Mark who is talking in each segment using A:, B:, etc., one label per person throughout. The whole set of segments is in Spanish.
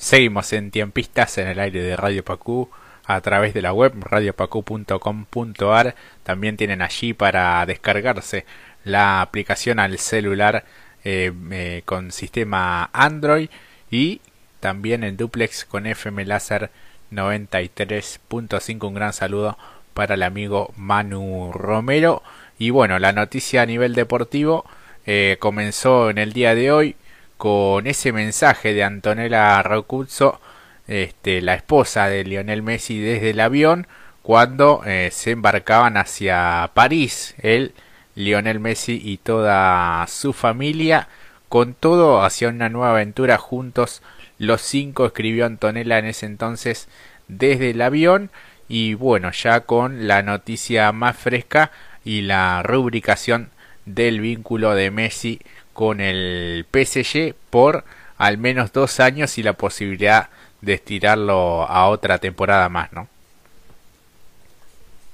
A: Seguimos en Tiempistas en el aire de Radio Pacú a través de la web radiopacu.com.ar. También tienen allí para descargarse la aplicación al celular eh, eh, con sistema Android y también en duplex con FM Láser 93.5. Un gran saludo para el amigo Manu Romero. Y bueno, la noticia a nivel deportivo eh, comenzó en el día de hoy con ese mensaje de Antonella Rocuzzo, este, la esposa de Lionel Messi, desde el avión cuando eh, se embarcaban hacia París, él, Lionel Messi y toda su familia, con todo hacia una nueva aventura juntos. Los cinco escribió Antonella en ese entonces desde el avión y bueno, ya con la noticia más fresca y la rubricación del vínculo de Messi con el PSG por al menos dos años y la posibilidad de estirarlo a otra temporada más, ¿no?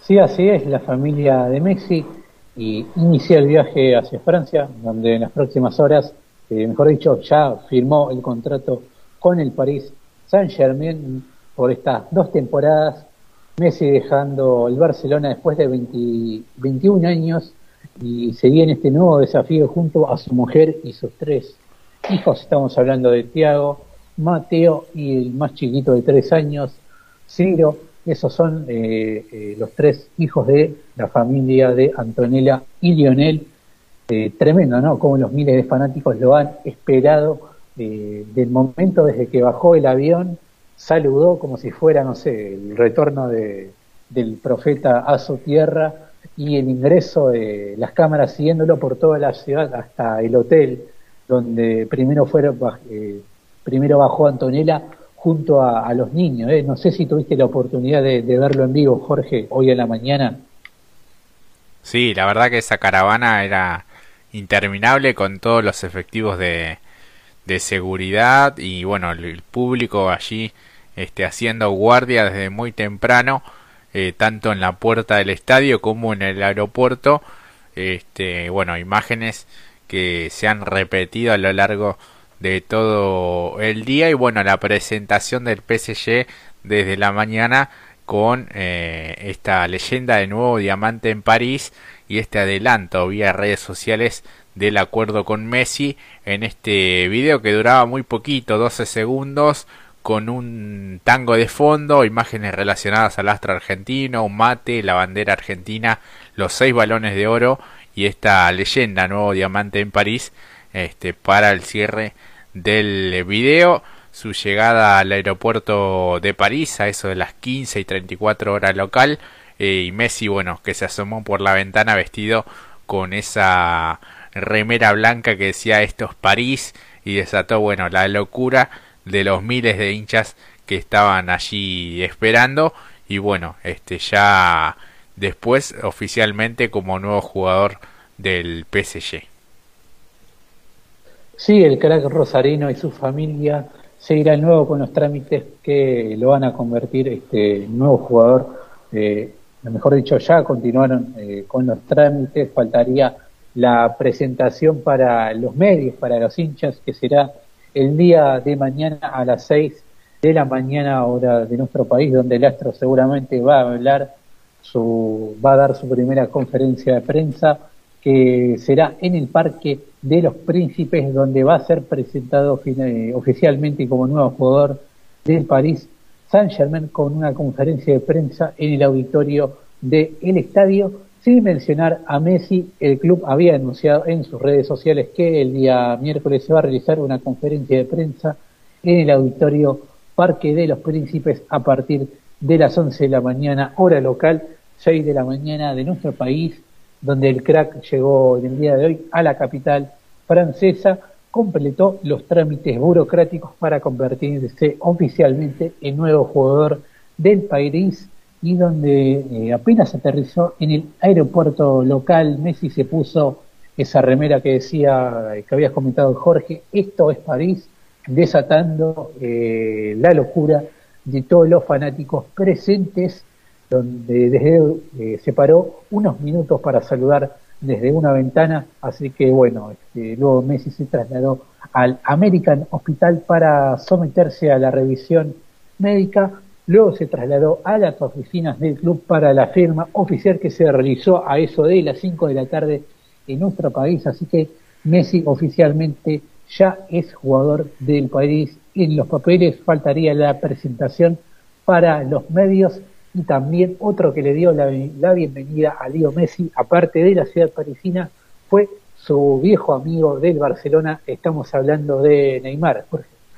B: Sí, así es, la familia de Messi y inicia el viaje hacia Francia, donde en las próximas horas, eh, mejor dicho, ya firmó el contrato con el París Saint-Germain por estas dos temporadas. Messi dejando el Barcelona después de 21 años y seguía en este nuevo desafío junto a su mujer y sus tres hijos. Estamos hablando de Tiago, Mateo y el más chiquito de tres años, Ciro. Esos son eh, eh, los tres hijos de la familia de Antonella y Lionel. Eh, tremendo, ¿no? Como los miles de fanáticos lo han esperado del momento desde que bajó el avión, saludó como si fuera, no sé, el retorno de, del profeta a su tierra y el ingreso de las cámaras siguiéndolo por toda la ciudad hasta el hotel donde primero fueron eh, primero bajó Antonella junto a, los niños. ¿eh? No sé si tuviste la oportunidad de, verlo en vivo, Jorge, hoy en la mañana.
A: Sí, la verdad que esa caravana era interminable con todos los efectivos de, de seguridad y bueno, el público allí este, haciendo guardia desde muy temprano eh, tanto en la puerta del estadio como en el aeropuerto. Este, bueno, imágenes que se han repetido a lo largo de todo el día y bueno, la presentación del PSG desde la mañana con eh, esta leyenda de nuevo diamante en París y este adelanto vía redes sociales del acuerdo con Messi en este video que duraba muy poquito, 12 segundos, con un tango de fondo, imágenes relacionadas al astro argentino, un mate, la bandera argentina, los seis balones de oro y esta leyenda, nuevo diamante en París, este, para el cierre del video. Su llegada al aeropuerto de París a eso de las 15 y 34 horas local. Eh, y Messi, bueno, que se asomó por la ventana vestido con esa remera blanca que decía esto es París y desató, bueno, la locura de los miles de hinchas que estaban allí esperando y bueno, este ya después oficialmente como nuevo jugador del PSG.
B: Sí, el crack rosarino y su familia seguirá el nuevo con los trámites que lo van a convertir este nuevo jugador. Eh, mejor dicho, ya continuaron eh, con los trámites. Faltaría la presentación para los medios, para los hinchas, que será el día de mañana a las 6 de la mañana hora de nuestro país, donde el astro seguramente va a hablar, su, va a dar su primera conferencia de prensa, que será en el Parque de los Príncipes, donde va a ser presentado oficialmente como nuevo jugador del París Saint Germain con una conferencia de prensa en el auditorio del estadio sin mencionar a Messi, el club había anunciado en sus redes sociales que el día miércoles se va a realizar una conferencia de prensa en el auditorio Parque de los Príncipes a partir de las 11 de la mañana, hora local, 6 de la mañana de nuestro país, donde el crack llegó en el día de hoy a la capital francesa, completó los trámites burocráticos para convertirse oficialmente en nuevo jugador del país y donde eh, apenas aterrizó en el aeropuerto local, Messi se puso esa remera que decía, que habías comentado Jorge, esto es París, desatando eh, la locura de todos los fanáticos presentes, donde desde eh, se paró unos minutos para saludar desde una ventana, así que bueno, este, luego Messi se trasladó al American Hospital para someterse a la revisión médica, luego se trasladó a las oficinas del club para la firma oficial que se realizó a eso de las 5 de la tarde en nuestro país, así que Messi oficialmente ya es jugador del país. En los papeles faltaría la presentación para los medios y también otro que le dio la, bienvenida a Leo Messi, aparte de la ciudad parisina, fue su viejo amigo del Barcelona. Estamos hablando de Neymar.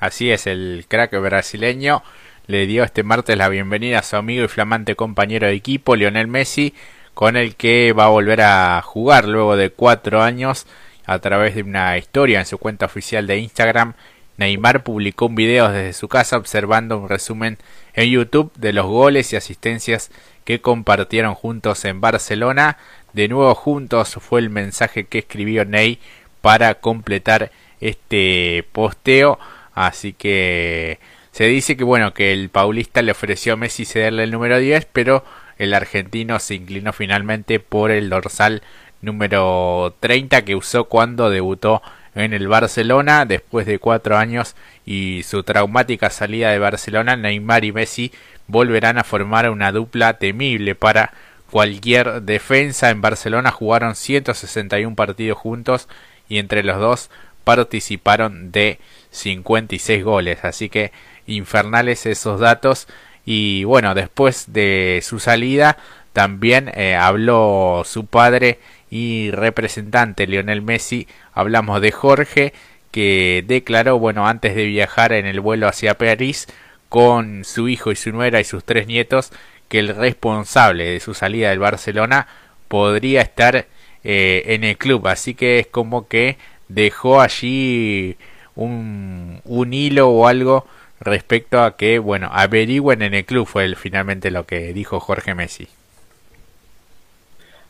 A: Así es, el crack brasileño le dio este martes la bienvenida a su amigo y flamante compañero de equipo, Lionel Messi, con el que va a volver a jugar luego de cuatro años a través de una historia en su cuenta oficial de Instagram. Neymar publicó un video desde su casa observando un resumen en YouTube de los goles y asistencias que compartieron juntos en Barcelona. De nuevo juntos fue el mensaje que escribió Ney para completar este posteo. Así que se dice que bueno que el paulista le ofreció a Messi cederle el número 10, pero el argentino se inclinó finalmente por el dorsal número 30 que usó cuando debutó en el Barcelona después de cuatro años y su traumática salida de Barcelona, Neymar y Messi volverán a formar una dupla temible para cualquier defensa. En Barcelona jugaron 161 partidos juntos y entre los dos participaron de 56 goles. Así que infernales esos datos. Y bueno, después de su salida también eh, habló su padre y representante Lionel Messi, hablamos de Jorge, que declaró, bueno, antes de viajar en el vuelo hacia París con su hijo y su nuera y sus tres nietos, que el responsable de su salida del Barcelona podría estar eh, en el club. Así que es como que dejó allí un, un hilo o algo respecto a que, bueno, averigüen en el club, fue finalmente lo que dijo Jorge Messi.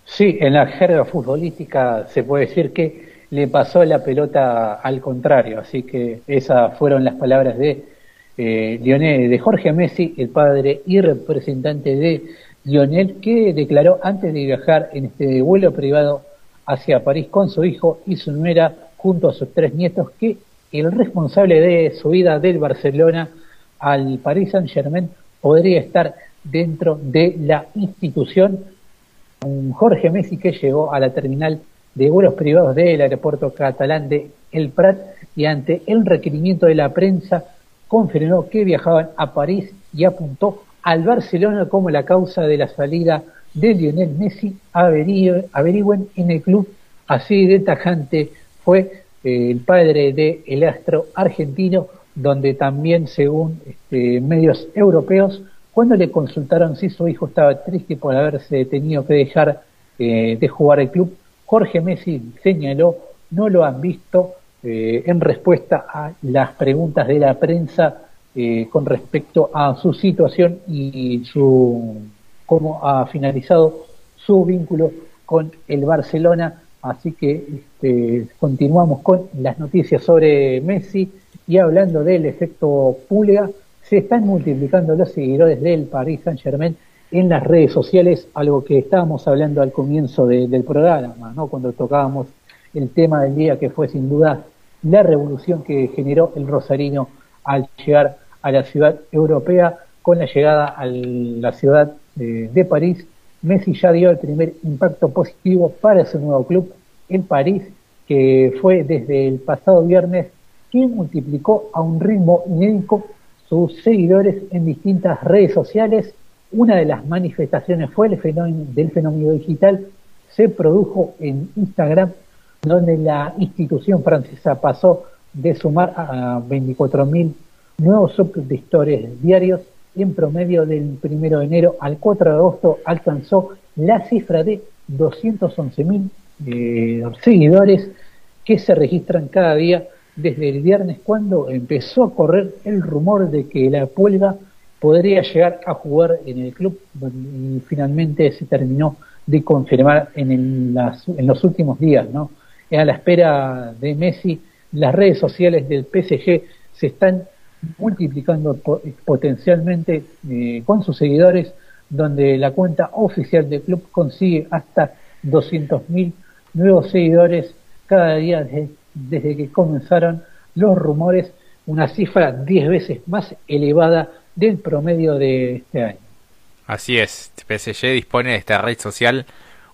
B: Sí, en la jerga futbolística se puede decir que le pasó la pelota al contrario, así que esas fueron las palabras de eh, Lionel, de Jorge Messi, el padre y representante de Lionel, que declaró antes de viajar en este vuelo privado hacia París con su hijo y su nuera junto a sus tres nietos que el responsable de su vida del Barcelona al Paris Saint Germain podría estar dentro de la institución Jorge Messi que llegó a la terminal de vuelos privados del aeropuerto catalán de El Prat y ante el requerimiento de la prensa confirmó que viajaban a París y apuntó al Barcelona como la causa de la salida de Lionel Messi. Averigüen en el club así de tajante fue el padre de el astro argentino, donde también según este, medios europeos cuando le consultaron si su hijo estaba triste por haberse tenido que dejar eh, de jugar el club, Jorge Messi señaló, no lo han visto eh, en respuesta a las preguntas de la prensa eh, con respecto a su situación y su cómo ha finalizado su vínculo con el Barcelona. Así que este, continuamos con las noticias sobre Messi y hablando del efecto Pulga se están multiplicando los seguidores del Paris Saint Germain en las redes sociales, algo que estábamos hablando al comienzo del programa, ¿no? cuando tocábamos el tema del día que fue sin duda la revolución que generó el Rosarino al llegar a la ciudad europea con la llegada a la ciudad de, de París. Messi ya dio el primer impacto positivo para su nuevo club en París, que fue desde el pasado viernes que multiplicó a un ritmo inédito sus seguidores en distintas redes sociales. Una de las manifestaciones fue el fenómeno del fenómeno digital, se produjo en Instagram, donde la institución francesa pasó de sumar a 24.000 nuevos suscriptores diarios en promedio del 1 de enero al 4 de agosto alcanzó la cifra de 211.000 eh, seguidores que se registran cada día desde el viernes cuando empezó a correr el rumor de que la Puelga podría llegar a jugar en el club y finalmente se terminó de confirmar en, en los últimos días, ¿no? A la espera de Messi, las redes sociales del PSG se están multiplicando potencialmente eh, con sus seguidores, donde la cuenta oficial del club consigue hasta 200.000 nuevos seguidores cada día desde, que comenzaron los rumores, una cifra 10 veces más elevada del promedio de este año.
A: Así es, PSG dispone de esta red social,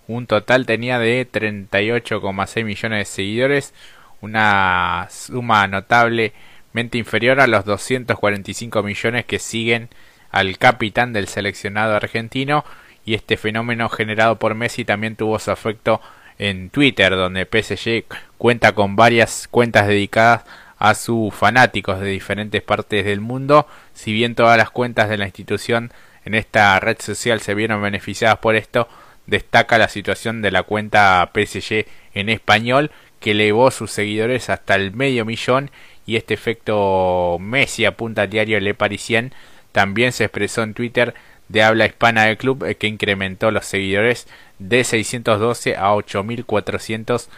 A: un total tenía de 38,6 millones de seguidores, una suma notablemente inferior a los 245 millones que siguen al capitán del seleccionado argentino y este fenómeno generado por Messi también tuvo su efecto en Twitter donde PSG cuenta con varias cuentas dedicadas a sus fanáticos de diferentes partes del mundo. Si bien todas las cuentas de la institución en esta red social se vieron beneficiadas por esto destaca la situación de la cuenta PSG en español que elevó sus seguidores hasta el medio millón y este efecto Messi apunta al diario Le Parisien también se expresó en Twitter de habla hispana del club eh, que incrementó los seguidores de 612 a 8400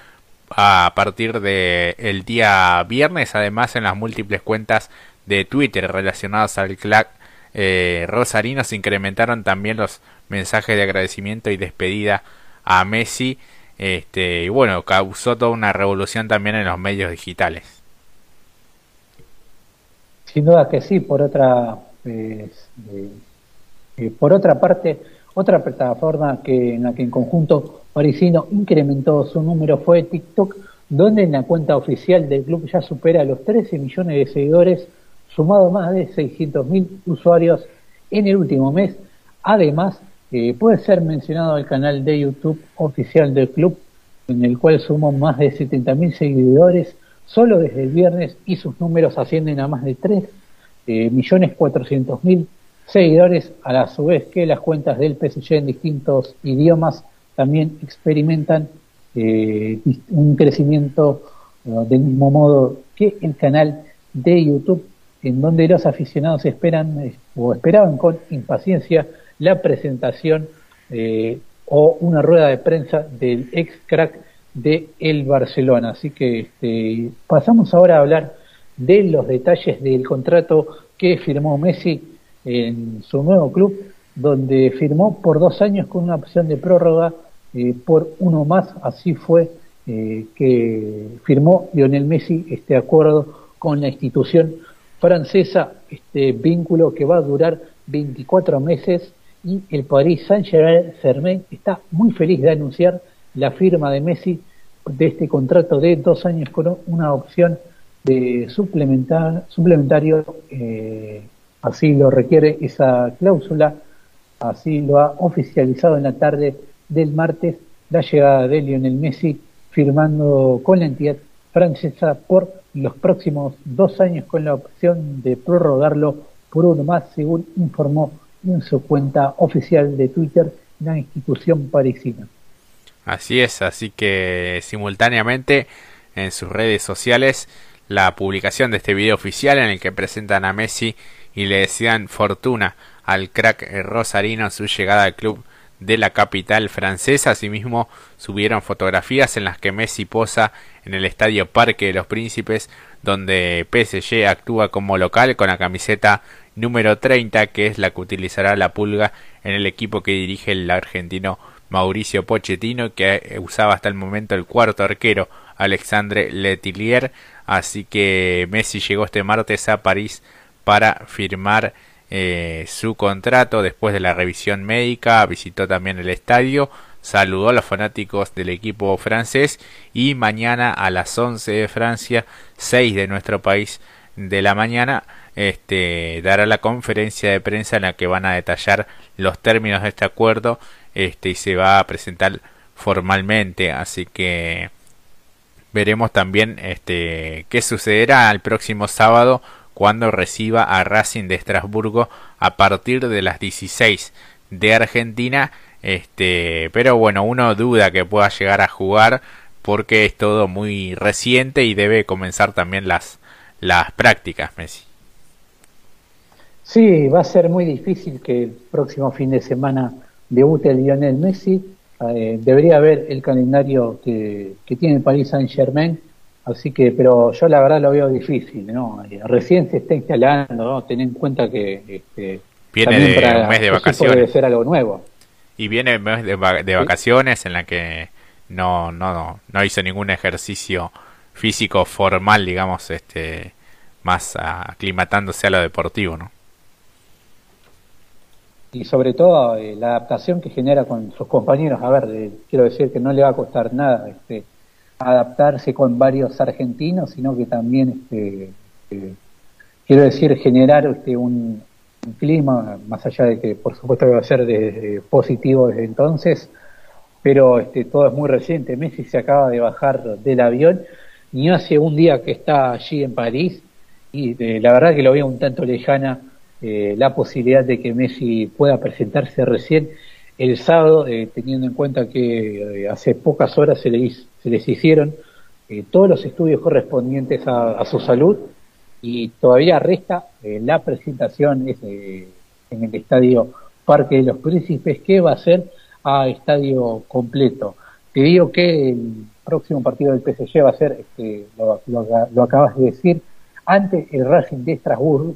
A: a partir del el día viernes además en las múltiples cuentas de Twitter relacionadas al club eh, rosarino se incrementaron también los mensajes de agradecimiento y despedida a Messi este y bueno causó toda una revolución también en los medios digitales
B: sin duda que sí por otra eh, eh, por otra parte, otra plataforma que, en la que en conjunto parisino incrementó su número fue TikTok, donde en la cuenta oficial del club ya supera los 13 millones de seguidores, sumado más de 600.000 usuarios en el último mes. Además, eh, puede ser mencionado el canal de YouTube oficial del club, en el cual sumó más de 70.000 seguidores solo desde el viernes y sus números ascienden a más de 3 eh, millones cuatrocientos mil seguidores, a la su vez que las cuentas del PSG en distintos idiomas también experimentan eh, un crecimiento eh, del mismo modo que el canal de YouTube, en donde los aficionados esperan eh, o esperaban con impaciencia la presentación o una rueda de prensa del ex crack de el Barcelona. Así que este, pasamos ahora a hablar de los detalles del contrato que firmó Messi en su nuevo club, donde firmó por dos años con una opción de prórroga eh, por uno más. Así fue eh, que firmó Lionel Messi este acuerdo con la institución francesa, este vínculo que va a durar 24 meses y el Paris Saint-Germain está muy feliz de anunciar la firma de Messi de este contrato de dos años con una opción de suplementar, suplementario, eh, así lo requiere esa cláusula, así lo ha oficializado en la tarde del martes la llegada de Lionel Messi firmando con la entidad francesa por los próximos dos años con la opción de prorrogarlo por uno más, según informó en su cuenta oficial de Twitter la institución parisina.
A: Así es, así que simultáneamente en sus redes sociales la publicación de este video oficial en el que presentan a Messi y le desean fortuna al crack rosarino en su llegada al club de la capital francesa. Asimismo, subieron fotografías en las que Messi posa en el estadio Parque de los Príncipes, donde PSG actúa como local con la camiseta número 30, que es la que utilizará la pulga en el equipo que dirige el argentino Mauricio Pochettino, que usaba hasta el momento el cuarto arquero Alexandre Letillier. Así que Messi llegó este martes a París para firmar eh, su contrato después de la revisión médica. Visitó también el estadio, saludó a los fanáticos del equipo francés y mañana a las 11 de Francia, 6 de nuestro país de la mañana, este, dará la conferencia de prensa en la que van a detallar los términos de este acuerdo este, y se va a presentar formalmente. Así que veremos también este, qué sucederá el próximo sábado cuando reciba a Racing de Estrasburgo a partir de las 16 de Argentina. Este, pero bueno, uno duda que pueda llegar a jugar porque es todo muy reciente y debe comenzar también las, las prácticas, Messi.
B: Sí, va a ser muy difícil que el próximo fin de semana debute Lionel Messi eh, debería haber el calendario que, tiene el Paris Saint Germain, así que, pero yo la verdad lo veo difícil, ¿no? Eh, recién se está instalando, ¿no? Ten en cuenta que este,
A: viene de un mes de vacaciones.
B: Debe ser algo nuevo.
A: Y viene un mes de, vacaciones en la que no, no, no hizo ningún ejercicio físico formal, digamos, este, más aclimatándose a lo deportivo, ¿no?
B: Y sobre todo eh, la adaptación que genera con sus compañeros. A ver, quiero decir que no le va a costar nada este, adaptarse con varios argentinos, sino que también, este, eh, quiero decir, generar este, un, clima, más allá de que por supuesto va a ser de, positivo desde entonces, pero este, todo es muy reciente. Messi se acaba de bajar del avión y hace un día que está allí en París y eh, la verdad que lo veo un tanto lejana eh, la posibilidad de que Messi pueda presentarse recién el sábado, eh, teniendo en cuenta que hace pocas horas se, se les hicieron todos los estudios correspondientes a, su salud y todavía resta la presentación en el estadio Parque de los Príncipes que va a ser a estadio completo. Te digo que el próximo partido del PSG va a ser, este, lo, acabas de decir, ante el Racing de Estrasburgo,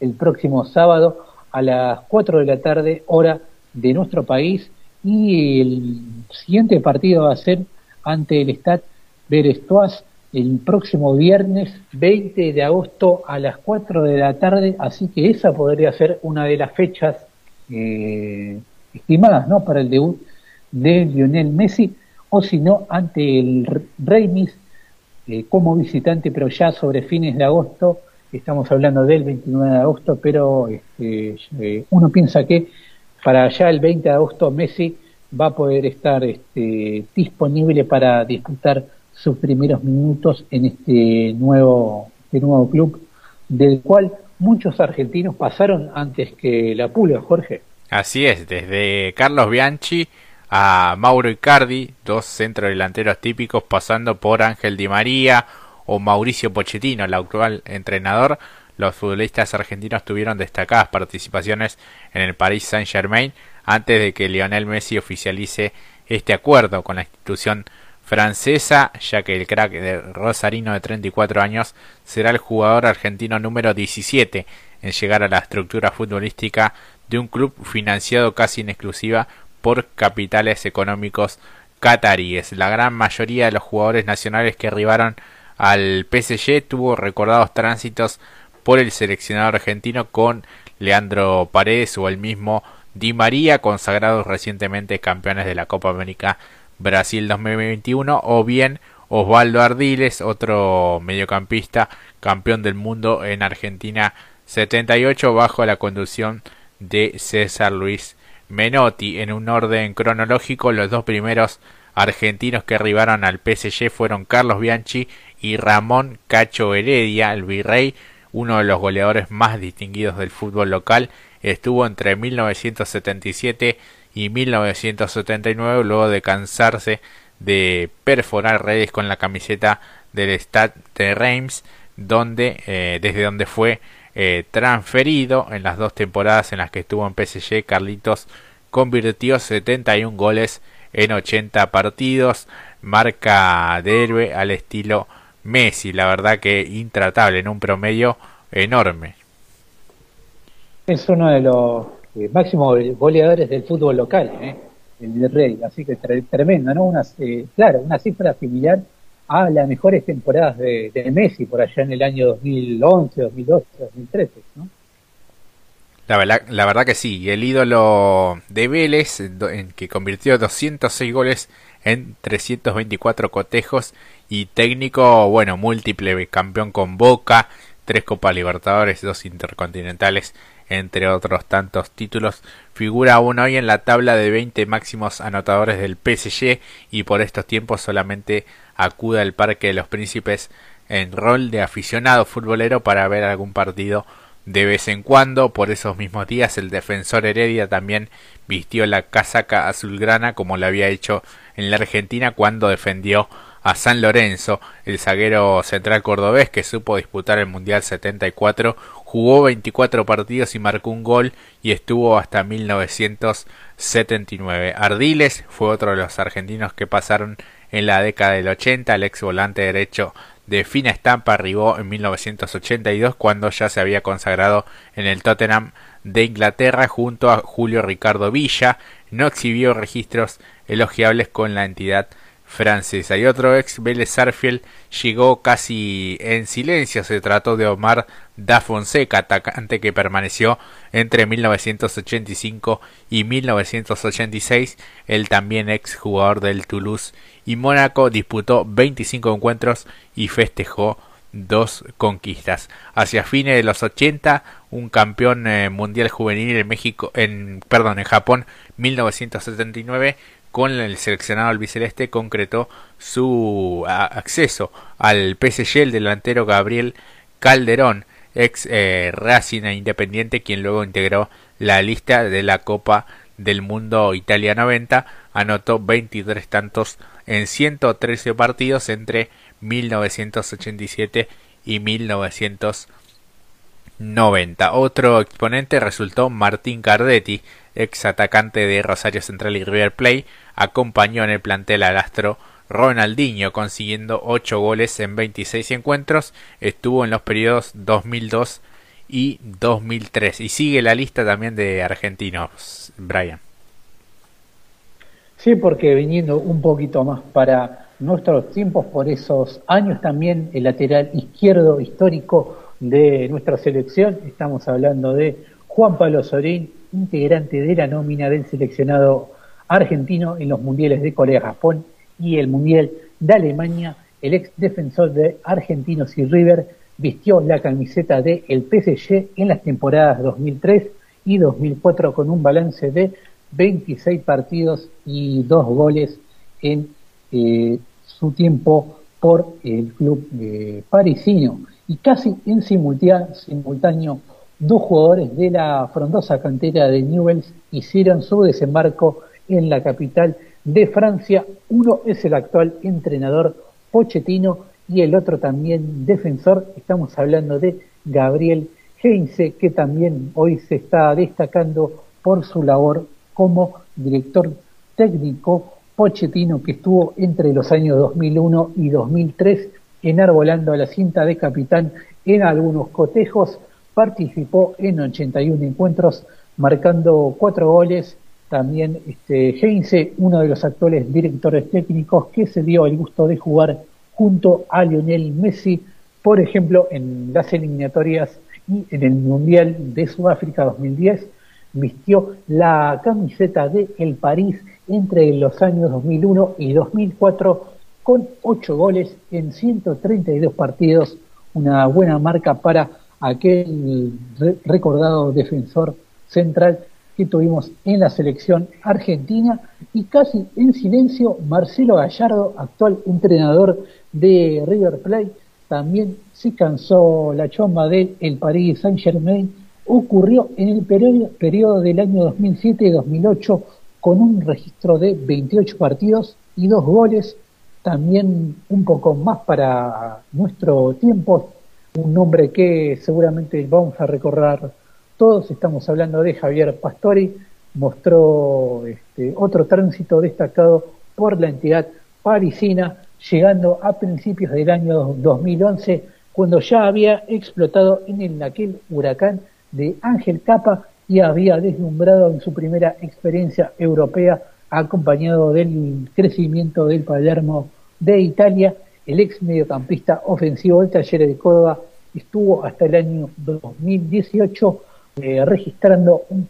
B: El próximo sábado a las 4 de la tarde, hora de nuestro país. Y el siguiente partido va a ser ante el Stade Berestois el próximo viernes 20 de agosto a las 4 de la tarde. Así que esa podría ser una de las fechas eh, estimadas ¿no? para el debut de Lionel Messi, o si no, ante el Reims eh, como visitante, pero ya sobre fines de agosto, estamos hablando del 29 de agosto, pero este, eh, uno piensa que para allá el 20 de agosto Messi va a poder estar este, disponible para disputar sus primeros minutos en este nuevo, este nuevo club, del cual muchos argentinos pasaron antes que la Pulga, Jorge.
A: Así es, desde Carlos Bianchi a Mauro Icardi, dos centrodelanteros típicos, pasando por Ángel Di María o Mauricio Pochettino, el actual entrenador. Los futbolistas argentinos tuvieron destacadas participaciones en el Paris Saint-Germain antes de que Lionel Messi oficialice este acuerdo con la institución francesa, ya que el crack de Rosarino de 34 años será el jugador argentino número 17 en llegar a la estructura futbolística de un club financiado casi en exclusiva por capitales económicos cataríes. La gran mayoría de los jugadores nacionales que arribaron al PSG tuvo recordados tránsitos por el seleccionado argentino con Leandro Paredes o el mismo Di María, consagrados recientemente campeones de la Copa América Brasil 2021, o bien Osvaldo Ardiles, otro mediocampista campeón del mundo en Argentina 78 bajo la conducción de César Luis Menotti. En un orden cronológico, los dos primeros argentinos que arribaron al PSG fueron Carlos Bianchi y Ramón Cacho Heredia, el virrey, uno de los goleadores más distinguidos del fútbol local. Estuvo entre 1977 y 1979 luego de cansarse de perforar redes con la camiseta del Stade de Reims, donde, eh, desde donde fue eh, transferido en las dos temporadas en las que estuvo en PSG. Carlitos convirtió 71 goles en 80 partidos, marca de héroe al estilo Messi, la verdad que intratable en un promedio enorme.
B: Es uno de los eh, máximos goleadores del fútbol local, ¿eh? el Rey, así que tremendo, ¿no? Una, eh, claro, una cifra similar a las mejores temporadas de, Messi por allá en el año 2011, 2012, 2013, ¿no?
A: La verdad, la verdad que sí, el ídolo de Vélez, en que convirtió 206 goles en 324 cotejos y técnico, bueno, múltiple campeón con Boca, tres Copas Libertadores, dos Intercontinentales, entre otros tantos títulos, figura aún hoy en la tabla de 20 máximos anotadores del PSG y por estos tiempos solamente acude al Parque de los Príncipes en rol de aficionado futbolero para ver algún partido de vez en cuando. Por esos mismos días el defensor Heredia también vistió la casaca azulgrana como lo había hecho en la Argentina cuando defendió a San Lorenzo, el zaguero central cordobés que supo disputar el Mundial 74, jugó 24 partidos y marcó un gol y estuvo hasta 1979. Ardiles fue otro de los argentinos que pasaron en la década del 80, el ex volante derecho de fina estampa arribó en 1982 cuando ya se había consagrado en el Tottenham de Inglaterra junto a Julio Ricardo Villa. No exhibió registros elogiables con la entidad francesa. Y otro ex Vélez Sarfield llegó casi en silencio. Se trató de Omar da Fonseca, atacante que permaneció entre 1985 y 1986. El también ex jugador del Toulouse y Mónaco disputó 25 encuentros y festejó dos conquistas. Hacia fines de los 80, un campeón eh, mundial juvenil en México, en perdón, en Japón, 1979, con el seleccionado albiceleste concretó su acceso al PSG el delantero Gabriel Calderón, ex eh, Racing e Independiente, quien luego integró la lista de la Copa del Mundo Italia 90, anotó 23 tantos en 113 partidos entre 1987 y 1990. Otro exponente resultó Martín Cardetti, ex atacante de Rosario Central y River Plate, acompañó en el plantel al astro Ronaldinho, consiguiendo 8 goles en 26 encuentros, estuvo en los periodos 2002 y 2003. Y sigue la lista también de argentinos, Brian.
B: Sí, porque viniendo un poquito más para nuestros tiempos, por esos años también el lateral izquierdo histórico de nuestra selección, estamos hablando de Juan Pablo Sorín, integrante de la nómina del seleccionado argentino en los mundiales de Corea-Japón y el mundial de Alemania, el ex defensor de Argentinos y River vistió la camiseta de el PSG en las temporadas 2003 y 2004 con un balance de 26 partidos y dos goles en eh, su tiempo por el club eh, parisino. Y casi en simultáneo, dos jugadores de la frondosa cantera de Newells hicieron su desembarco en la capital de Francia. Uno es el actual entrenador Pochettino y el otro también defensor. Estamos hablando de Gabriel Heinze, que también hoy se está destacando por su labor como director técnico Pochettino, que estuvo entre los años 2001 y 2003 enarbolando la cinta de capitán en algunos cotejos, participó en 81 encuentros, marcando cuatro goles. También este, Heinze, uno de los actuales directores técnicos que se dio el gusto de jugar junto a Lionel Messi, por ejemplo, en las eliminatorias y en el Mundial de Sudáfrica 2010 vistió la camiseta de el París entre los años 2001 y 2004 con 8 goles en 132 partidos, una buena marca para aquel recordado defensor central que tuvimos en la selección argentina. Y casi en silencio Marcelo Gallardo, actual entrenador de River Plate, también se cansó la chomba del el París Saint Germain ocurrió en el periodo, del año 2007 y 2008 con un registro de 28 partidos y dos goles, también un poco más para nuestro tiempo, un nombre que seguramente vamos a recorrer todos, estamos hablando de Javier Pastori, mostró este, otro tránsito destacado por la entidad parisina, llegando a principios del año 2011, cuando ya había explotado en el, aquel huracán de Ángel Capa y había deslumbrado en su primera experiencia europea acompañado del crecimiento del Palermo de Italia. El ex mediocampista ofensivo del Taller de Córdoba estuvo hasta el año 2018 eh, registrando un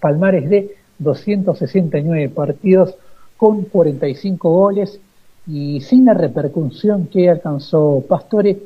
B: palmares de 269 partidos con 45 goles y sin la repercusión que alcanzó Pastore,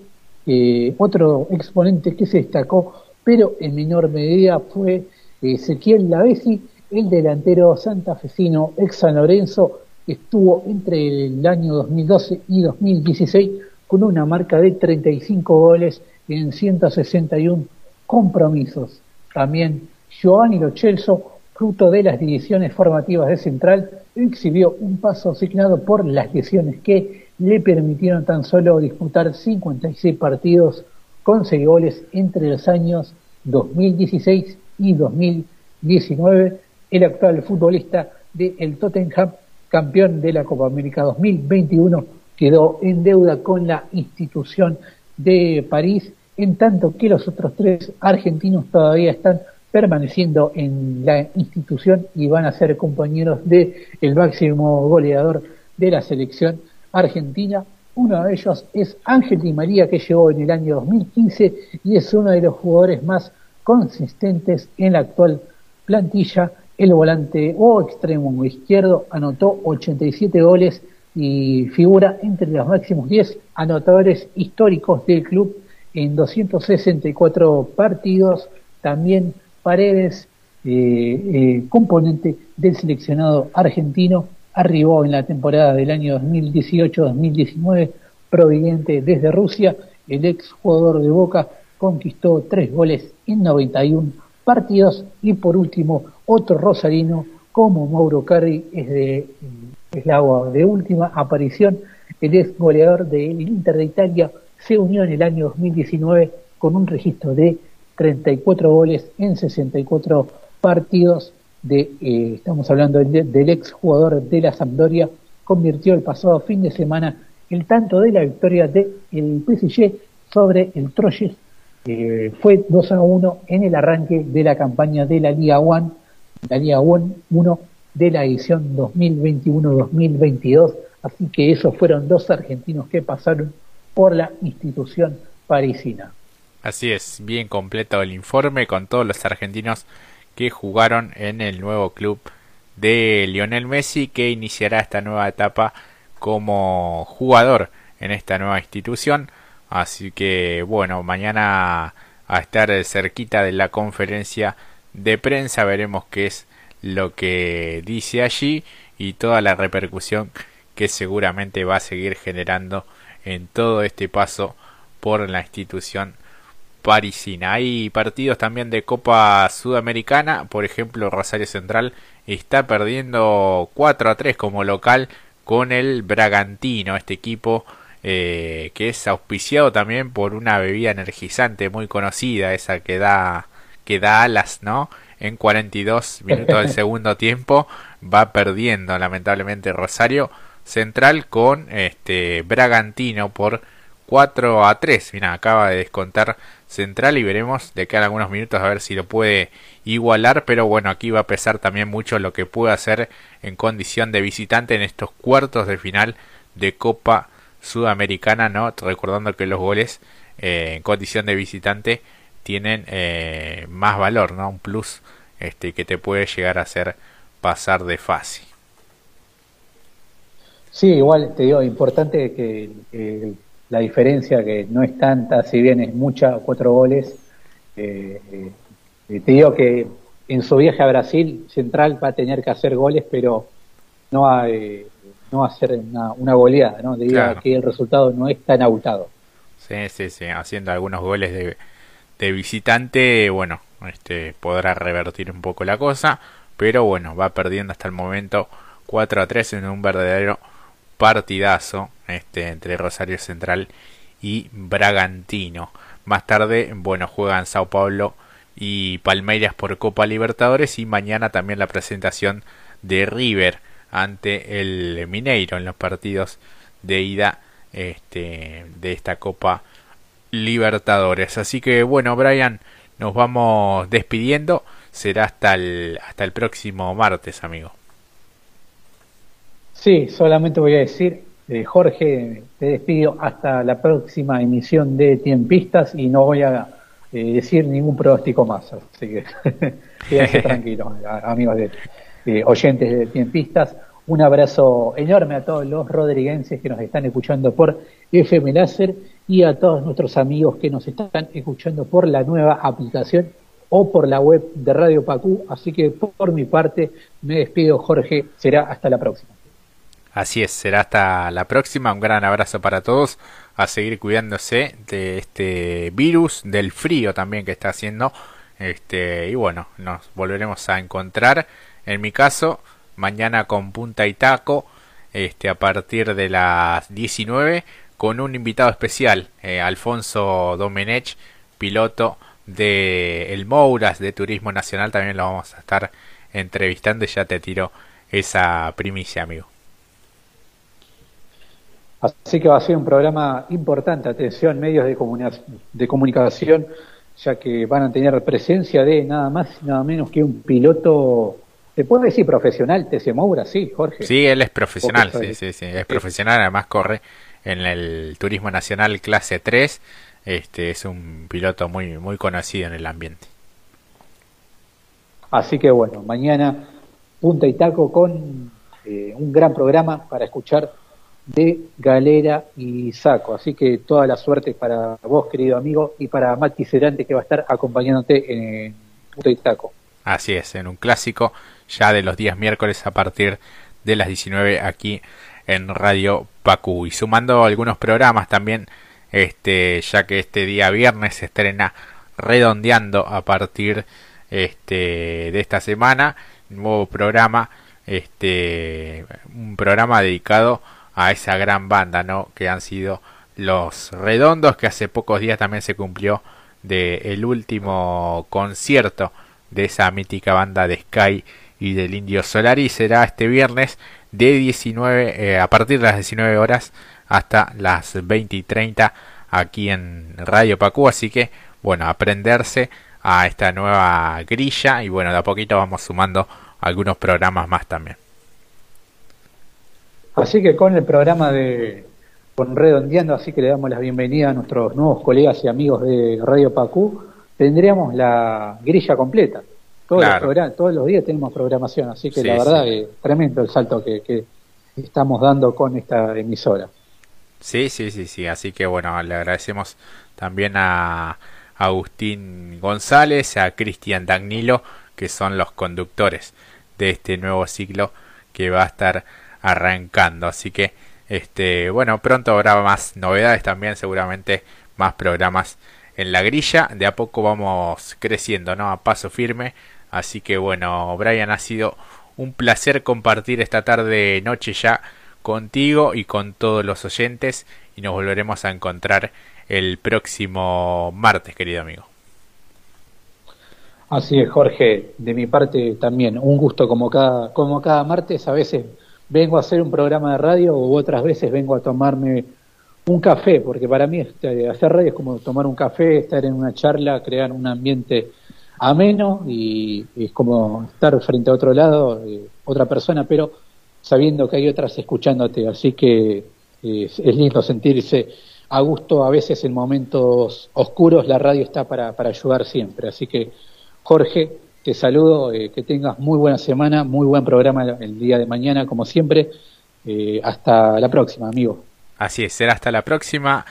B: otro exponente que se destacó pero en menor medida fue Ezequiel Lavesi, el delantero santafesino ex San Lorenzo, estuvo entre el año 2012 y 2016 con una marca de 35 goles en 161 compromisos. También Giovanni Lochelso, fruto de las divisiones formativas de Central, exhibió un paso asignado por las lesiones que le permitieron tan solo disputar 56 partidos con seis goles entre los años 2016 y 2019, el actual futbolista del Tottenham, campeón de la Copa América 2021, quedó en deuda con la institución de París, en tanto que los otros tres argentinos todavía están permaneciendo en la institución y van a ser compañeros de máximo goleador de la selección argentina. Uno de ellos es Ángel Di María, que llegó en el año 2015 y es uno de los jugadores más consistentes en la actual plantilla. El volante o extremo izquierdo anotó 87 goles y figura entre los máximos 10 anotadores históricos del club en 264 partidos. También Paredes, eh, eh, componente del seleccionado argentino, arribó en la temporada del año 2018-2019 proveniente desde Rusia. El ex jugador de Boca conquistó tres goles en 91 partidos y por último otro rosarino como Mauro Carri es de es la de última aparición el ex goleador del Inter de Italia se unió en el año 2019 con un registro de 34 goles en 64 partidos. De, eh, estamos hablando del, ex jugador de la Sampdoria, convirtió el pasado fin de semana el tanto de la victoria del el PSG sobre el Troyes. Eh, fue 2 a 1 en el arranque de la campaña de la Liga One, la Liga One 1 de la edición 2021-2022. Así que esos fueron dos argentinos que pasaron por la institución parisina.
A: Así es, bien completo el informe con todos los argentinos que jugaron en el nuevo club de Lionel Messi que iniciará esta nueva etapa como jugador en esta nueva institución. Así que bueno, mañana a estar cerquita de la conferencia de prensa veremos qué es lo que dice allí y toda la repercusión que seguramente va a seguir generando en todo este paso por la institución parisina. Hay partidos también de Copa Sudamericana, por ejemplo Rosario Central está perdiendo 4 a 3 como local con el Bragantino, este equipo eh, que es auspiciado también por una bebida energizante muy conocida, esa que da que da alas, ¿no? En 42 minutos del segundo tiempo va perdiendo lamentablemente Rosario Central con este Bragantino por 4 a 3. Mira, acaba de descontar Central y veremos de cada algunos minutos a ver si lo puede igualar, pero bueno, aquí va a pesar también mucho lo que puede hacer en condición de visitante en estos cuartos de final de Copa Sudamericana, ¿no? Recordando que los goles eh, en condición de visitante tienen eh, más valor, ¿no? Un plus este que te puede llegar a hacer pasar de fácil.
B: Sí, igual te digo, importante que, la diferencia que no es tanta, si bien es mucha, cuatro goles. Eh, eh, te digo que en su viaje a Brasil, Central va a tener que hacer goles, pero no a, eh, no hacer una, una, goleada, ¿no? Te digo que el resultado no es tan abultado.
A: Sí, sí, sí, haciendo algunos goles de, de visitante, bueno, este podrá revertir un poco la cosa, pero bueno, va perdiendo hasta el momento 4 a 3 en un verdadero partidazo este, entre Rosario Central y Bragantino. Más tarde, bueno, juegan Sao Paulo y Palmeiras por Copa Libertadores y mañana también la presentación de River ante el Mineiro en los partidos de ida este, de esta Copa Libertadores. Así que bueno, Brian, nos vamos despidiendo. Será hasta el, hasta el próximo martes, amigo.
B: Sí, solamente voy a decir, eh, Jorge, te despido hasta la próxima emisión de Tiempistas y no voy a eh, decir ningún pronóstico más. Así que quédense tranquilos, amigos de, oyentes de Tiempistas. Un abrazo enorme a todos los rodriguenses que nos están escuchando por FM Láser y a todos nuestros amigos que nos están escuchando por la nueva aplicación o por la web de Radio Pacú. Así que por mi parte me despido, Jorge. Será hasta la próxima.
A: Así es, será hasta la próxima. Un gran abrazo para todos. A seguir cuidándose de este virus, del frío también que está haciendo. Este, y bueno, nos volveremos a encontrar. En mi caso, mañana con punta y taco. Este, a partir de las 19 con un invitado especial, eh, Alfonso Domenech, piloto de el Mouras de Turismo Nacional. También lo vamos a estar entrevistando y ya te tiro esa primicia, amigo.
B: Así que va a ser un programa importante, atención, medios de, de comunicación, ya que van a tener presencia de nada más y nada menos que un piloto, ¿te puedo decir profesional? ¿Te se Moura? Sí, Jorge.
A: Sí, él es profesional, sí, sí, sí, es profesional, además corre en el Turismo Nacional clase 3, este es un piloto muy, muy conocido en el ambiente.
B: Así que bueno, mañana punta y taco con eh, un gran programa para escuchar de Galera y Saco. Así que toda la suerte para vos, querido amigo, y para Mati Cerante, que va a estar acompañándote en Punto y Taco.
A: Así es, en un clásico ya de los días miércoles a partir de las 19 aquí en Radio Pacu. Y sumando algunos programas también, este, ya que este día viernes se estrena redondeando a partir este, de esta semana, nuevo programa, este, un programa dedicado a esa gran banda, ¿no? Que han sido los Redondos, que hace pocos días también se cumplió de el último concierto de esa mítica banda de Sky y del Indio Solari será este viernes de 19 eh, a partir de las 19 horas hasta las 20 y 30 aquí en Radio Pacú así que bueno aprenderse a esta nueva grilla y bueno de a poquito vamos sumando algunos programas más también
B: Así que con el programa de con Redondeando, así que le damos la bienvenida a nuestros nuevos colegas y amigos de Radio Pacú, tendríamos la grilla completa. Todos, los, todos los días tenemos programación, así que la verdad es tremendo el salto que, estamos dando con esta emisora.
A: Sí, sí, sí, sí, así que bueno, le agradecemos también a Agustín González, a Cristian Dagnilo, que son los conductores de este nuevo ciclo que va a estar arrancando. Así que, este, bueno, pronto habrá más novedades también, seguramente más programas en la grilla. De a poco vamos creciendo, ¿no? A paso firme. Así que, bueno, Brian, ha sido un placer compartir esta tarde, noche ya contigo y con todos los oyentes. Y nos volveremos a encontrar el próximo martes, querido amigo.
B: Así es, Jorge. De mi parte también, un gusto como cada, como cada martes. A veces vengo a hacer un programa de radio o otras veces vengo a tomarme un café, porque para mí este, hacer radio es como tomar un café, estar en una charla, crear un ambiente ameno y, es como estar frente a otro lado, eh, otra persona, pero sabiendo que hay otras escuchándote. Así que eh, es lindo sentirse a gusto a veces en momentos oscuros, la radio está para, para ayudar siempre. Así que, Jorge, te saludo, eh, que tengas muy buena semana, muy buen programa el día de mañana, como siempre. Hasta la próxima, amigo.
A: Así es, será hasta la próxima.